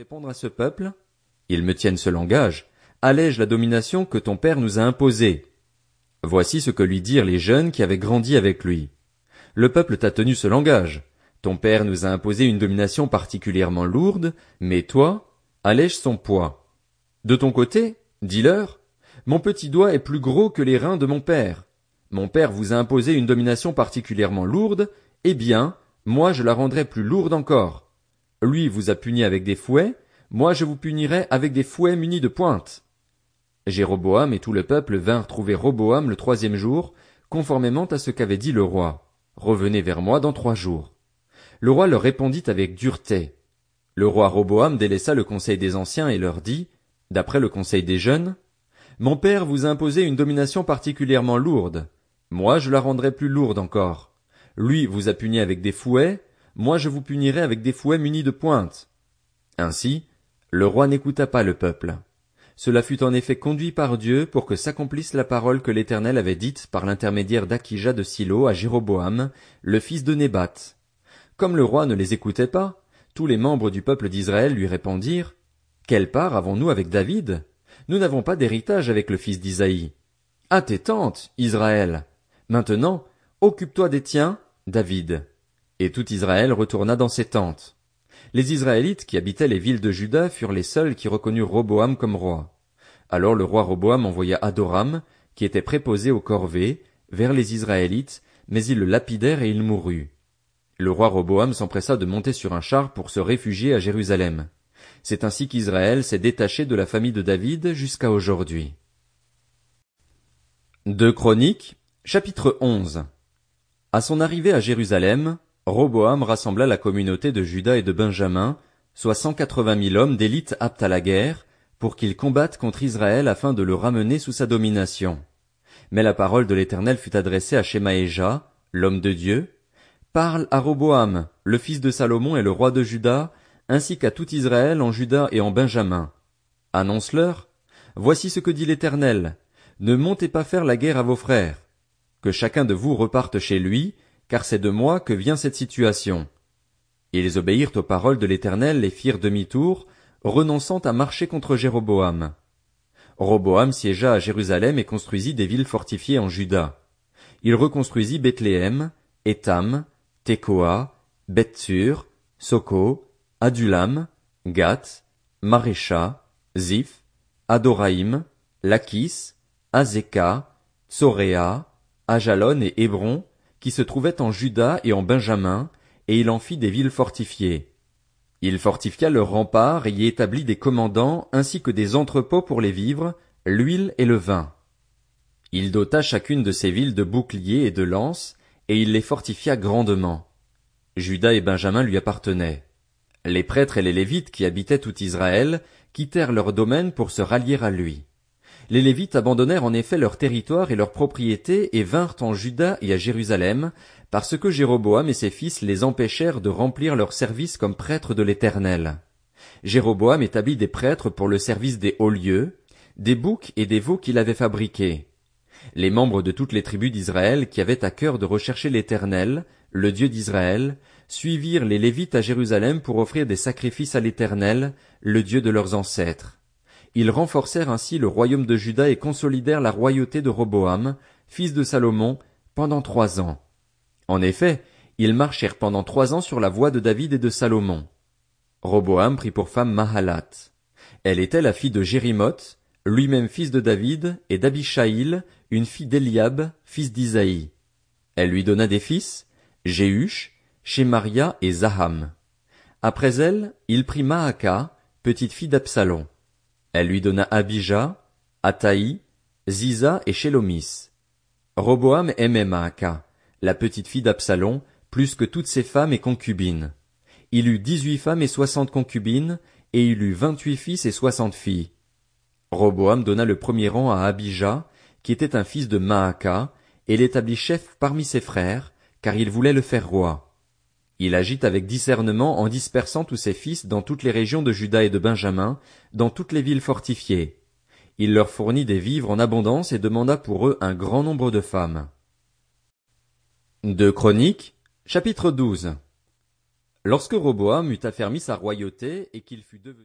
répondre à ce peuple? Ils me tiennent ce langage. Allège la domination que ton père nous a imposée. Voici ce que lui dirent les jeunes qui avaient grandi avec lui. Le peuple t'a tenu ce langage. Ton père nous a imposé une domination particulièrement lourde, mais toi, allège son poids. De ton côté, dis-leur, mon petit doigt est plus gros que les reins de mon père. Mon père vous a imposé une domination particulièrement lourde, eh bien, moi je la rendrai plus lourde encore. Lui vous a puni avec des fouets, moi je vous punirai avec des fouets munis de pointes. Jéroboam et tout le peuple vinrent trouver Roboam le troisième jour, conformément à ce qu'avait dit le roi. Revenez vers moi dans trois jours. Le roi leur répondit avec dureté. Le roi Roboam délaissa le conseil des anciens et leur dit, d'après le conseil des jeunes, Mon père vous a imposé une domination particulièrement lourde. Moi je la rendrai plus lourde encore. Lui vous a puni avec des fouets, moi je vous punirai avec des fouets munis de pointes. Ainsi, le roi n'écouta pas le peuple. Cela fut en effet conduit par Dieu pour que s'accomplisse la parole que l'Éternel avait dite par l'intermédiaire d'Akija de Silo à Jéroboam, le fils de Nébat. Comme le roi ne les écoutait pas, tous les membres du peuple d'Israël lui répondirent, Quelle part avons-nous avec David? Nous n'avons pas d'héritage avec le fils d'Isaïe. À tes tentes, Israël. Maintenant, occupe-toi des tiens, David. Et tout Israël retourna dans ses tentes. Les Israélites qui habitaient les villes de Juda furent les seuls qui reconnurent Roboam comme roi. Alors le roi Roboam envoya Adoram, qui était préposé aux corvées, vers les Israélites, mais ils le lapidèrent et il mourut. Le roi Roboam s'empressa de monter sur un char pour se réfugier à Jérusalem. C'est ainsi qu'Israël s'est détaché de la famille de David jusqu'à aujourd'hui. Deux Chroniques, chapitre 11. À son arrivée à Jérusalem, Roboam rassembla la communauté de Juda et de Benjamin, soit cent quatre-vingt mille hommes d'élite aptes à la guerre, pour qu'ils combattent contre Israël afin de le ramener sous sa domination. Mais la parole de l'Éternel fut adressée à Shemaéja, l'homme de Dieu. Parle à Roboam, le fils de Salomon et le roi de Juda, ainsi qu'à tout Israël en Juda et en Benjamin. Annonce-leur, Voici ce que dit l'Éternel. Ne montez pas faire la guerre à vos frères. Que chacun de vous reparte chez lui, car c'est de moi que vient cette situation. Ils obéirent aux paroles de l'Éternel et firent demi-tour, renonçant à marcher contre Jéroboam. Roboam siégea à Jérusalem et construisit des villes fortifiées en Juda. Il reconstruisit Bethléem, Étam, Tekoa, Bethsur, Soko, Adulam, Gath, Marécha, Ziph, Adoraïm, Lachis, Azeka, Tsoréa, Ajalon et Hébron, qui se trouvaient en Juda et en Benjamin, et il en fit des villes fortifiées. Il fortifia leurs remparts et y établit des commandants ainsi que des entrepôts pour les vivres, l'huile et le vin. Il dota chacune de ces villes de boucliers et de lances, et il les fortifia grandement. Juda et Benjamin lui appartenaient. Les prêtres et les Lévites qui habitaient tout Israël quittèrent leur domaine pour se rallier à lui. Les Lévites abandonnèrent en effet leur territoire et leurs propriétés et vinrent en Juda et à Jérusalem, parce que Jéroboam et ses fils les empêchèrent de remplir leur service comme prêtres de l'Éternel. Jéroboam établit des prêtres pour le service des hauts lieux, des boucs et des veaux qu'il avait fabriqués. Les membres de toutes les tribus d'Israël qui avaient à cœur de rechercher l'Éternel, le Dieu d'Israël, suivirent les Lévites à Jérusalem pour offrir des sacrifices à l'Éternel, le Dieu de leurs ancêtres. Ils renforcèrent ainsi le royaume de Juda et consolidèrent la royauté de Roboam, fils de Salomon, pendant trois ans. En effet, ils marchèrent pendant trois ans sur la voie de David et de Salomon. Roboam prit pour femme Mahalat. Elle était la fille de Jérimoth, lui-même fils de David, et d'Abishaïl, une fille d'Eliab, fils d'Isaïe. Elle lui donna des fils, Jéhush, Shemaria et Zaham. Après elle, il prit Maaka, petite fille d'Absalom. Elle lui donna Abijah, Ataï, Ziza et Shelomis. Roboam aimait Maaka, la petite fille d'Absalom, plus que toutes ses femmes et concubines. Il eut dix-huit femmes et soixante concubines, et il eut vingt-huit fils et soixante filles. Roboam donna le premier rang à Abijah, qui était un fils de Maaka, et l'établit chef parmi ses frères, car il voulait le faire roi. Il agit avec discernement en dispersant tous ses fils dans toutes les régions de Juda et de Benjamin, dans toutes les villes fortifiées. Il leur fournit des vivres en abondance et demanda pour eux un grand nombre de femmes. De Chroniques, chapitre 12 Lorsque Roboam eut affermi sa royauté et qu'il fut devenu